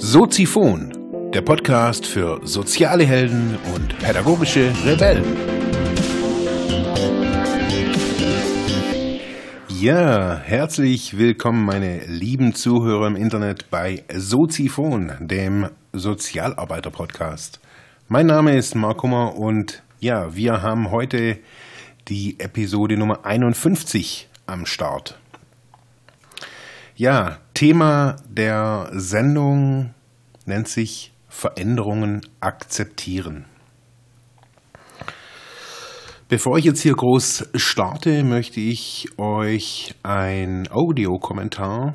Soziphon, der Podcast für soziale Helden und pädagogische Rebellen. Ja, herzlich willkommen, meine lieben Zuhörer im Internet bei Soziphon, dem Sozialarbeiter-Podcast. Mein Name ist Mark Hummer und ja, wir haben heute die Episode Nummer 51 am Start. Ja, Thema der Sendung nennt sich Veränderungen akzeptieren. Bevor ich jetzt hier groß starte, möchte ich euch ein Audiokommentar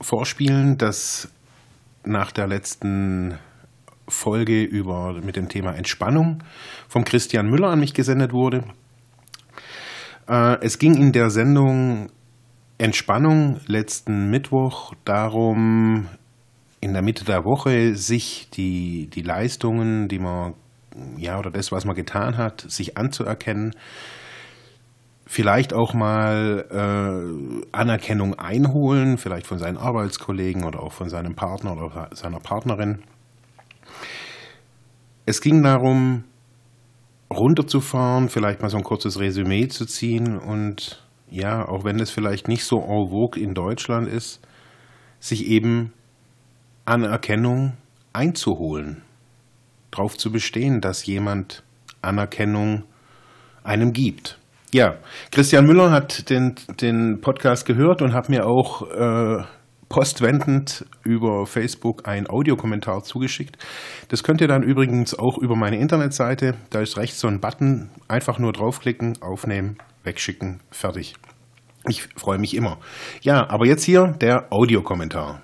vorspielen, das nach der letzten Folge über mit dem Thema Entspannung vom Christian Müller an mich gesendet wurde. Äh, es ging in der Sendung Entspannung letzten Mittwoch darum, in der Mitte der Woche sich die, die Leistungen, die man, ja, oder das, was man getan hat, sich anzuerkennen, vielleicht auch mal äh, Anerkennung einholen, vielleicht von seinen Arbeitskollegen oder auch von seinem Partner oder seiner Partnerin. Es ging darum, runterzufahren, vielleicht mal so ein kurzes Resümee zu ziehen und ja, auch wenn es vielleicht nicht so en vogue in Deutschland ist, sich eben Anerkennung einzuholen, darauf zu bestehen, dass jemand Anerkennung einem gibt. Ja, Christian Müller hat den, den Podcast gehört und hat mir auch äh, postwendend über Facebook einen Audiokommentar zugeschickt. Das könnt ihr dann übrigens auch über meine Internetseite. Da ist rechts so ein Button. Einfach nur draufklicken, aufnehmen, wegschicken, fertig. Ich freue mich immer. Ja, aber jetzt hier der Audiokommentar.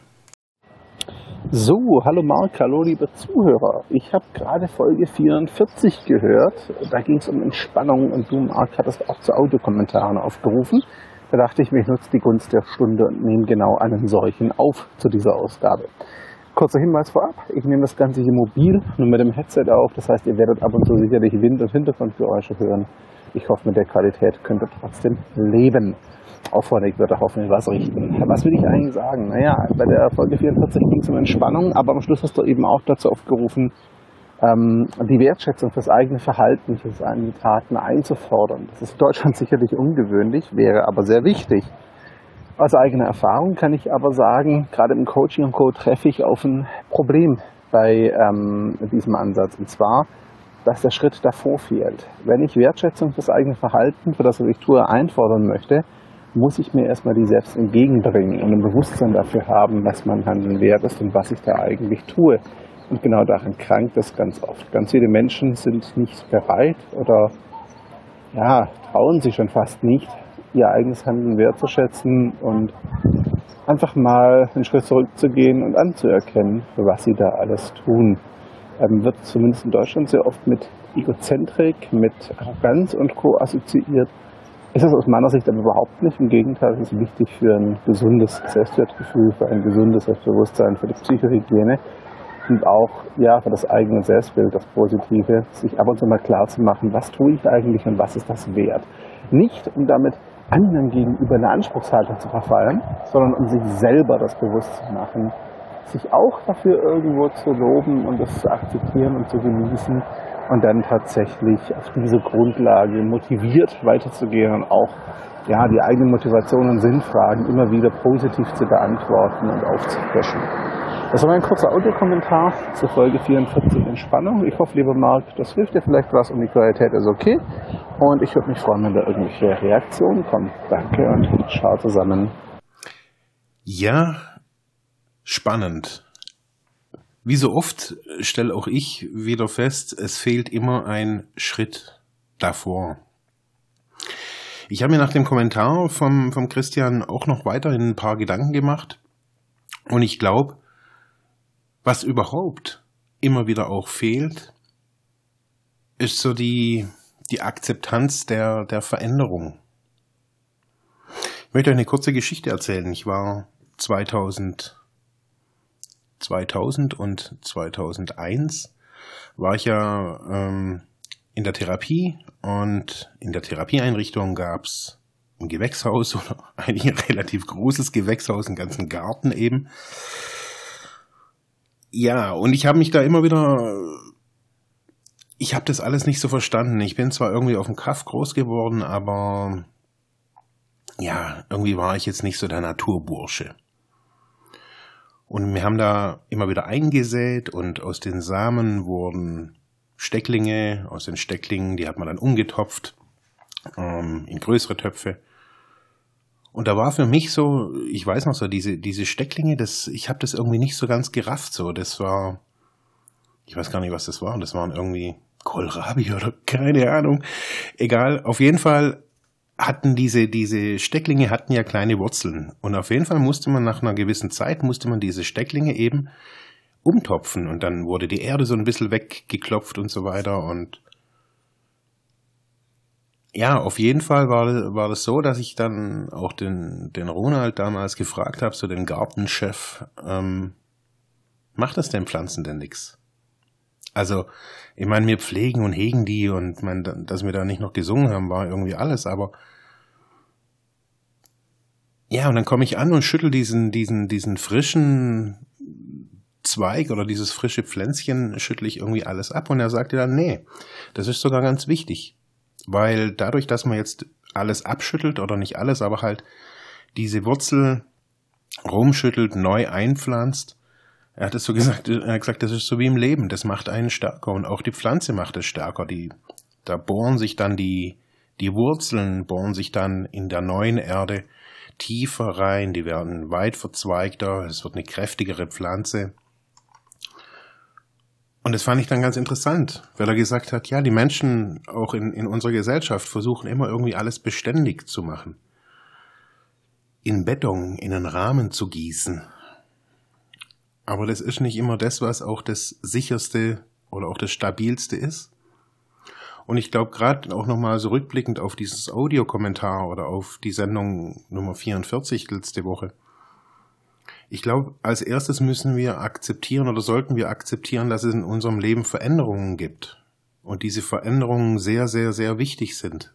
So, hallo Marc, hallo liebe Zuhörer. Ich habe gerade Folge 44 gehört. Da ging es um Entspannung und du, Marc, hattest auch zu Audiokommentaren aufgerufen. Da dachte ich ich nutze die Gunst der Stunde und nehme genau einen solchen auf zu dieser Ausgabe. Kurzer Hinweis vorab, ich nehme das Ganze hier mobil, nur mit dem Headset auf. Das heißt, ihr werdet ab und zu sicherlich Wind- und Hintergrundgeräusche hören. Ich hoffe, mit der Qualität könnt ihr trotzdem leben. Auch vorneweg wird er hoffentlich was richten. Was will ich eigentlich sagen? Naja, bei der Folge 44 ging es um Entspannung, aber am Schluss hast du eben auch dazu aufgerufen, ähm, die Wertschätzung fürs eigene Verhalten, für seine Taten einzufordern. Das ist in Deutschland sicherlich ungewöhnlich, wäre aber sehr wichtig. Aus eigener Erfahrung kann ich aber sagen, gerade im Coaching und Co. treffe ich auf ein Problem bei ähm, diesem Ansatz. Und zwar, dass der Schritt davor fehlt. Wenn ich Wertschätzung fürs eigene Verhalten, für das, was ich tue, einfordern möchte, muss ich mir erstmal die selbst entgegenbringen und ein Bewusstsein dafür haben, was mein Handeln wert ist und was ich da eigentlich tue. Und genau daran krankt es ganz oft. Ganz viele Menschen sind nicht bereit oder ja, trauen sich schon fast nicht, ihr eigenes Handeln wertzuschätzen und einfach mal einen Schritt zurückzugehen und anzuerkennen, was sie da alles tun. Ähm, wird zumindest in Deutschland sehr oft mit Egozentrik, mit Arroganz und Co. assoziiert. Ist es aus meiner Sicht aber überhaupt nicht. Im Gegenteil, es ist wichtig für ein gesundes Selbstwertgefühl, für ein gesundes Selbstbewusstsein, für die Psychohygiene und auch ja, für das eigene Selbstbild, das Positive, sich ab und zu mal klar zu machen, was tue ich eigentlich und was ist das wert. Nicht, um damit anderen gegenüber eine Anspruchshaltung zu verfallen, sondern um sich selber das bewusst zu machen, sich auch dafür irgendwo zu loben und das zu akzeptieren und zu genießen und dann tatsächlich auf diese Grundlage motiviert weiterzugehen und auch ja, die eigenen Motivationen und Sinnfragen immer wieder positiv zu beantworten und aufzufrischen. Das war mein kurzer Audiokommentar zur Folge 44 Entspannung. Ich hoffe, lieber Marc, das hilft dir vielleicht was und die Qualität ist okay. Und ich würde mich freuen, wenn da irgendwelche Reaktionen kommen. Danke und ciao zusammen. Ja, spannend. Wie so oft stelle auch ich wieder fest, es fehlt immer ein Schritt davor. Ich habe mir nach dem Kommentar vom, vom Christian auch noch weiterhin ein paar Gedanken gemacht. Und ich glaube, was überhaupt immer wieder auch fehlt, ist so die, die Akzeptanz der, der Veränderung. Ich möchte euch eine kurze Geschichte erzählen. Ich war 2000 2000 und 2001 war ich ja ähm, in der Therapie und in der Therapieeinrichtung gab es ein Gewächshaus oder ein relativ großes Gewächshaus, einen ganzen Garten eben. Ja, und ich habe mich da immer wieder, ich habe das alles nicht so verstanden. Ich bin zwar irgendwie auf dem Kaff groß geworden, aber ja, irgendwie war ich jetzt nicht so der Naturbursche. Und wir haben da immer wieder eingesät und aus den Samen wurden Stecklinge, aus den Stecklingen, die hat man dann umgetopft ähm, in größere Töpfe. Und da war für mich so, ich weiß noch so, diese, diese Stecklinge, das, ich habe das irgendwie nicht so ganz gerafft. So, das war, ich weiß gar nicht, was das war. Das waren irgendwie Kohlrabi oder keine Ahnung. Egal, auf jeden Fall hatten diese, diese Stecklinge hatten ja kleine Wurzeln. Und auf jeden Fall musste man nach einer gewissen Zeit, musste man diese Stecklinge eben umtopfen. Und dann wurde die Erde so ein bisschen weggeklopft und so weiter. Und ja, auf jeden Fall war, war das so, dass ich dann auch den, den Ronald damals gefragt habe, so den Gartenchef, ähm, macht das den Pflanzen denn nix? Also, ich meine, wir pflegen und hegen die und mein, dass wir da nicht noch gesungen haben, war irgendwie alles, aber ja, und dann komme ich an und schüttel diesen, diesen, diesen frischen Zweig oder dieses frische Pflänzchen schüttle ich irgendwie alles ab und er sagte dann, nee, das ist sogar ganz wichtig. Weil dadurch, dass man jetzt alles abschüttelt oder nicht alles, aber halt diese Wurzel rumschüttelt, neu einpflanzt, er hat es so gesagt, er hat gesagt, das ist so wie im Leben, das macht einen stärker und auch die Pflanze macht es stärker. Die, da bohren sich dann die, die Wurzeln, bohren sich dann in der neuen Erde tiefer rein, die werden weit verzweigter, es wird eine kräftigere Pflanze. Und das fand ich dann ganz interessant, weil er gesagt hat, ja, die Menschen auch in, in unserer Gesellschaft versuchen immer irgendwie alles beständig zu machen. In Beton, in einen Rahmen zu gießen. Aber das ist nicht immer das, was auch das sicherste oder auch das stabilste ist. Und ich glaube, gerade auch nochmal so rückblickend auf dieses Audiokommentar oder auf die Sendung Nummer 44 letzte Woche, ich glaube, als erstes müssen wir akzeptieren oder sollten wir akzeptieren, dass es in unserem Leben Veränderungen gibt. Und diese Veränderungen sehr, sehr, sehr wichtig sind.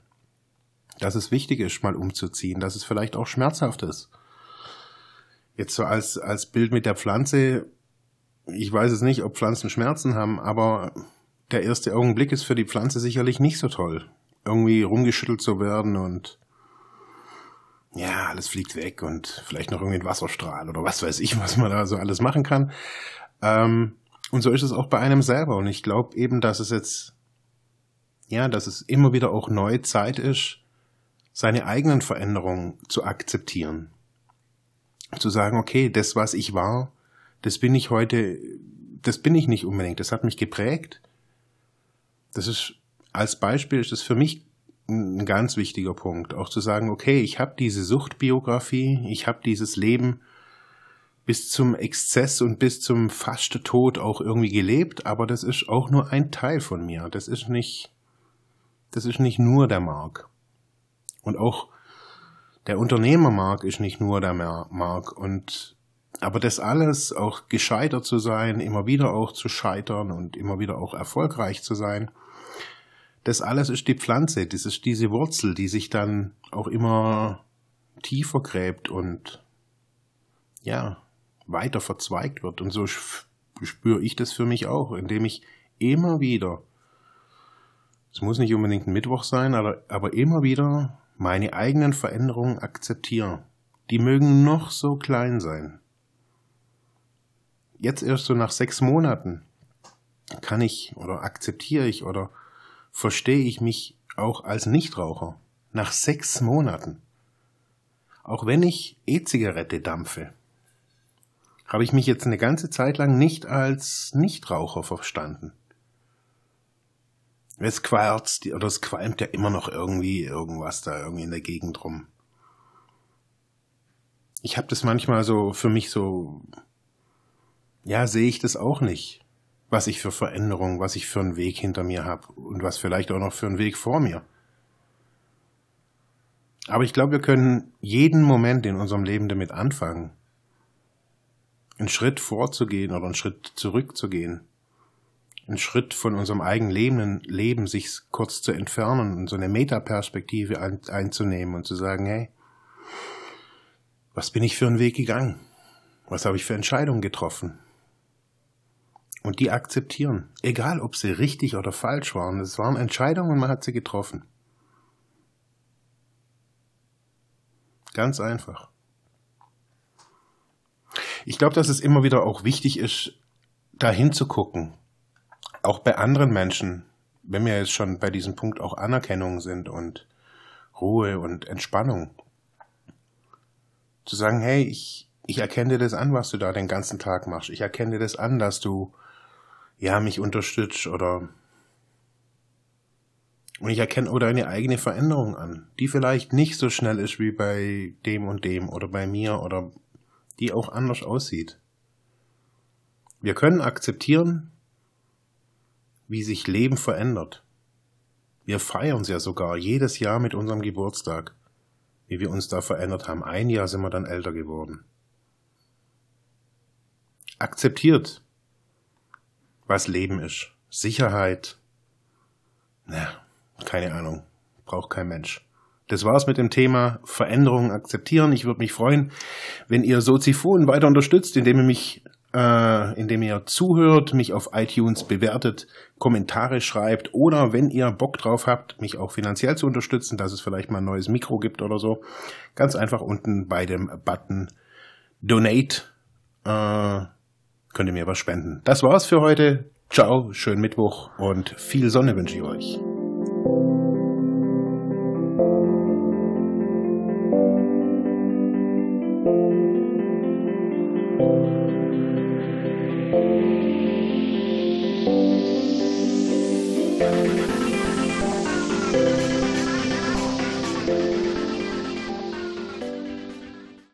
Dass es wichtig ist, mal umzuziehen, dass es vielleicht auch schmerzhaft ist. Jetzt so als, als Bild mit der Pflanze, ich weiß es nicht, ob Pflanzen Schmerzen haben, aber der erste Augenblick ist für die Pflanze sicherlich nicht so toll. Irgendwie rumgeschüttelt zu werden und ja, alles fliegt weg und vielleicht noch irgendwie ein Wasserstrahl oder was weiß ich, was man da so alles machen kann. Ähm, und so ist es auch bei einem selber. Und ich glaube eben, dass es jetzt, ja, dass es immer wieder auch neue Zeit ist, seine eigenen Veränderungen zu akzeptieren. Zu sagen, okay, das, was ich war, das bin ich heute, das bin ich nicht unbedingt. Das hat mich geprägt. Das ist, als Beispiel ist es für mich ein ganz wichtiger Punkt, auch zu sagen, okay, ich habe diese Suchtbiografie, ich habe dieses Leben bis zum Exzess und bis zum fast Tod auch irgendwie gelebt, aber das ist auch nur ein Teil von mir. Das ist nicht, das ist nicht nur der Mark. Und auch der Unternehmermark ist nicht nur der Mark. Und aber das alles, auch gescheitert zu sein, immer wieder auch zu scheitern und immer wieder auch erfolgreich zu sein, das alles ist die Pflanze, das ist diese Wurzel, die sich dann auch immer tiefer gräbt und ja, weiter verzweigt wird. Und so spüre ich das für mich auch, indem ich immer wieder, es muss nicht unbedingt ein Mittwoch sein, aber, aber immer wieder meine eigenen Veränderungen akzeptiere. Die mögen noch so klein sein. Jetzt erst so nach sechs Monaten kann ich oder akzeptiere ich oder verstehe ich mich auch als Nichtraucher. Nach sechs Monaten. Auch wenn ich E-Zigarette dampfe, habe ich mich jetzt eine ganze Zeit lang nicht als Nichtraucher verstanden. Es qualzt oder es qualmt ja immer noch irgendwie irgendwas da irgendwie in der Gegend rum. Ich habe das manchmal so für mich so, ja, sehe ich das auch nicht was ich für Veränderungen, was ich für einen Weg hinter mir habe und was vielleicht auch noch für einen Weg vor mir. Aber ich glaube, wir können jeden Moment in unserem Leben damit anfangen, einen Schritt vorzugehen oder einen Schritt zurückzugehen, einen Schritt von unserem eigenen Leben, Leben sich kurz zu entfernen und so eine Metaperspektive ein, einzunehmen und zu sagen, hey, was bin ich für einen Weg gegangen? Was habe ich für Entscheidungen getroffen? Und die akzeptieren, egal ob sie richtig oder falsch waren. Es waren Entscheidungen und man hat sie getroffen. Ganz einfach. Ich glaube, dass es immer wieder auch wichtig ist, da hinzugucken. Auch bei anderen Menschen, wenn wir jetzt schon bei diesem Punkt auch Anerkennung sind und Ruhe und Entspannung. Zu sagen, hey, ich, ich erkenne dir das an, was du da den ganzen Tag machst. Ich erkenne dir das an, dass du ja mich unterstützt oder und ich erkenne auch deine eigene Veränderung an, die vielleicht nicht so schnell ist wie bei dem und dem oder bei mir oder die auch anders aussieht. Wir können akzeptieren, wie sich Leben verändert. Wir feiern es ja sogar jedes Jahr mit unserem Geburtstag, wie wir uns da verändert haben. Ein Jahr sind wir dann älter geworden. Akzeptiert, was Leben ist. Sicherheit. Na, keine Ahnung. Braucht kein Mensch. Das war's mit dem Thema Veränderungen akzeptieren. Ich würde mich freuen, wenn ihr Soziphon weiter unterstützt, indem ihr mich, äh, indem ihr zuhört, mich auf iTunes bewertet, Kommentare schreibt oder wenn ihr Bock drauf habt, mich auch finanziell zu unterstützen, dass es vielleicht mal ein neues Mikro gibt oder so, ganz einfach unten bei dem Button Donate äh, könnt ihr mir was spenden. Das war's für heute. Ciao, schönen Mittwoch und viel Sonne wünsche ich euch.